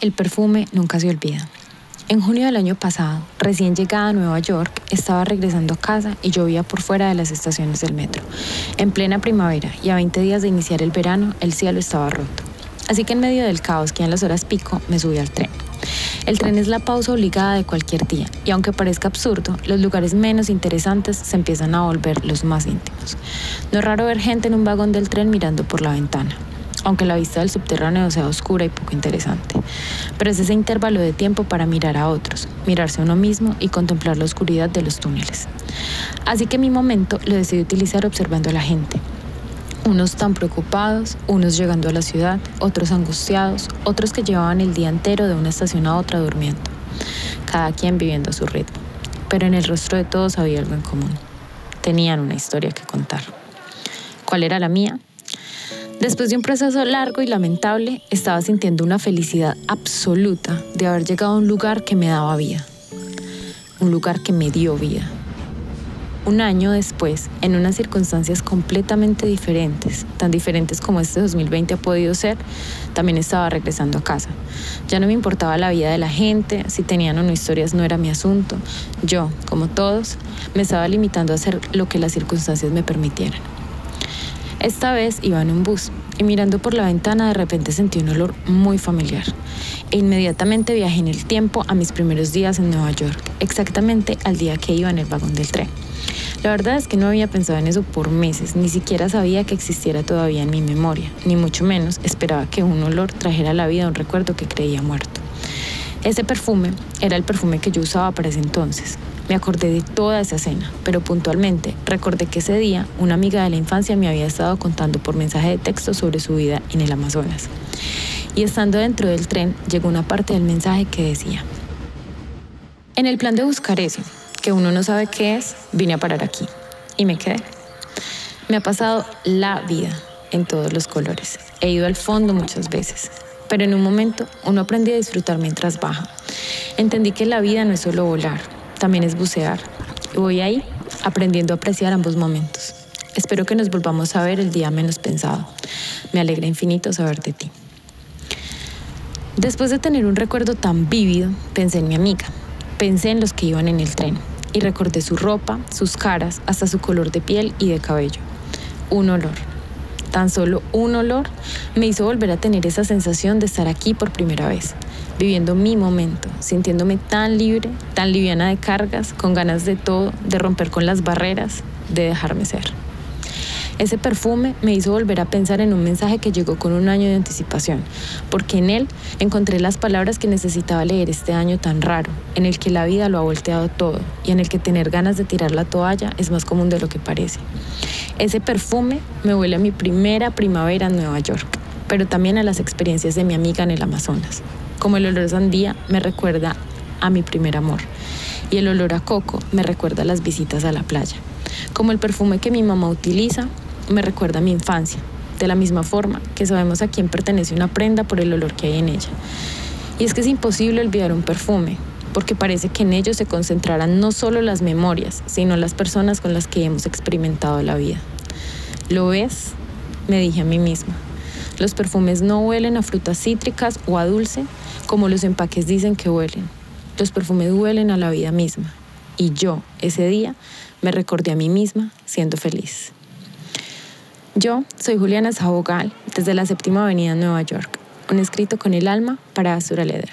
El perfume nunca se olvida. En junio del año pasado, recién llegada a Nueva York, estaba regresando a casa y llovía por fuera de las estaciones del metro. En plena primavera y a 20 días de iniciar el verano, el cielo estaba roto. Así que en medio del caos que en las horas pico, me subí al tren. El tren es la pausa obligada de cualquier día, y aunque parezca absurdo, los lugares menos interesantes se empiezan a volver los más íntimos. No es raro ver gente en un vagón del tren mirando por la ventana aunque la vista del subterráneo sea oscura y poco interesante. Pero es ese intervalo de tiempo para mirar a otros, mirarse a uno mismo y contemplar la oscuridad de los túneles. Así que mi momento lo decidí utilizar observando a la gente. Unos tan preocupados, unos llegando a la ciudad, otros angustiados, otros que llevaban el día entero de una estación a otra durmiendo. Cada quien viviendo a su ritmo. Pero en el rostro de todos había algo en común. Tenían una historia que contar. ¿Cuál era la mía? Después de un proceso largo y lamentable, estaba sintiendo una felicidad absoluta de haber llegado a un lugar que me daba vida, un lugar que me dio vida. Un año después, en unas circunstancias completamente diferentes, tan diferentes como este 2020 ha podido ser, también estaba regresando a casa. Ya no me importaba la vida de la gente, si tenían o no historias no era mi asunto. Yo, como todos, me estaba limitando a hacer lo que las circunstancias me permitieran. Esta vez iba en un bus y mirando por la ventana de repente sentí un olor muy familiar. E inmediatamente viajé en el tiempo a mis primeros días en Nueva York, exactamente al día que iba en el vagón del tren. La verdad es que no había pensado en eso por meses, ni siquiera sabía que existiera todavía en mi memoria, ni mucho menos esperaba que un olor trajera a la vida un recuerdo que creía muerto. Ese perfume era el perfume que yo usaba para ese entonces, me acordé de toda esa cena, pero puntualmente recordé que ese día una amiga de la infancia me había estado contando por mensaje de texto sobre su vida en el Amazonas. Y estando dentro del tren llegó una parte del mensaje que decía, en el plan de buscar eso, que uno no sabe qué es, vine a parar aquí y me quedé. Me ha pasado la vida en todos los colores. He ido al fondo muchas veces, pero en un momento uno aprendí a disfrutar mientras baja. Entendí que la vida no es solo volar, también es bucear. Voy ahí aprendiendo a apreciar ambos momentos. Espero que nos volvamos a ver el día menos pensado. Me alegra infinito saber de ti. Después de tener un recuerdo tan vívido, pensé en mi amiga. Pensé en los que iban en el tren y recordé su ropa, sus caras, hasta su color de piel y de cabello. Un olor. Tan solo un olor me hizo volver a tener esa sensación de estar aquí por primera vez viviendo mi momento, sintiéndome tan libre, tan liviana de cargas, con ganas de todo, de romper con las barreras, de dejarme ser. Ese perfume me hizo volver a pensar en un mensaje que llegó con un año de anticipación, porque en él encontré las palabras que necesitaba leer este año tan raro, en el que la vida lo ha volteado todo y en el que tener ganas de tirar la toalla es más común de lo que parece. Ese perfume me huele a mi primera primavera en Nueva York, pero también a las experiencias de mi amiga en el Amazonas como el olor a sandía me recuerda a mi primer amor y el olor a coco me recuerda a las visitas a la playa. Como el perfume que mi mamá utiliza me recuerda a mi infancia, de la misma forma que sabemos a quién pertenece una prenda por el olor que hay en ella. Y es que es imposible olvidar un perfume, porque parece que en ellos se concentrarán no solo las memorias, sino las personas con las que hemos experimentado la vida. ¿Lo ves? Me dije a mí misma. Los perfumes no huelen a frutas cítricas o a dulce como los empaques dicen que huelen. Los perfumes huelen a la vida misma. Y yo, ese día, me recordé a mí misma siendo feliz. Yo soy Juliana Sabogal, desde la séptima avenida en Nueva York. Un escrito con el alma para Azura Leder.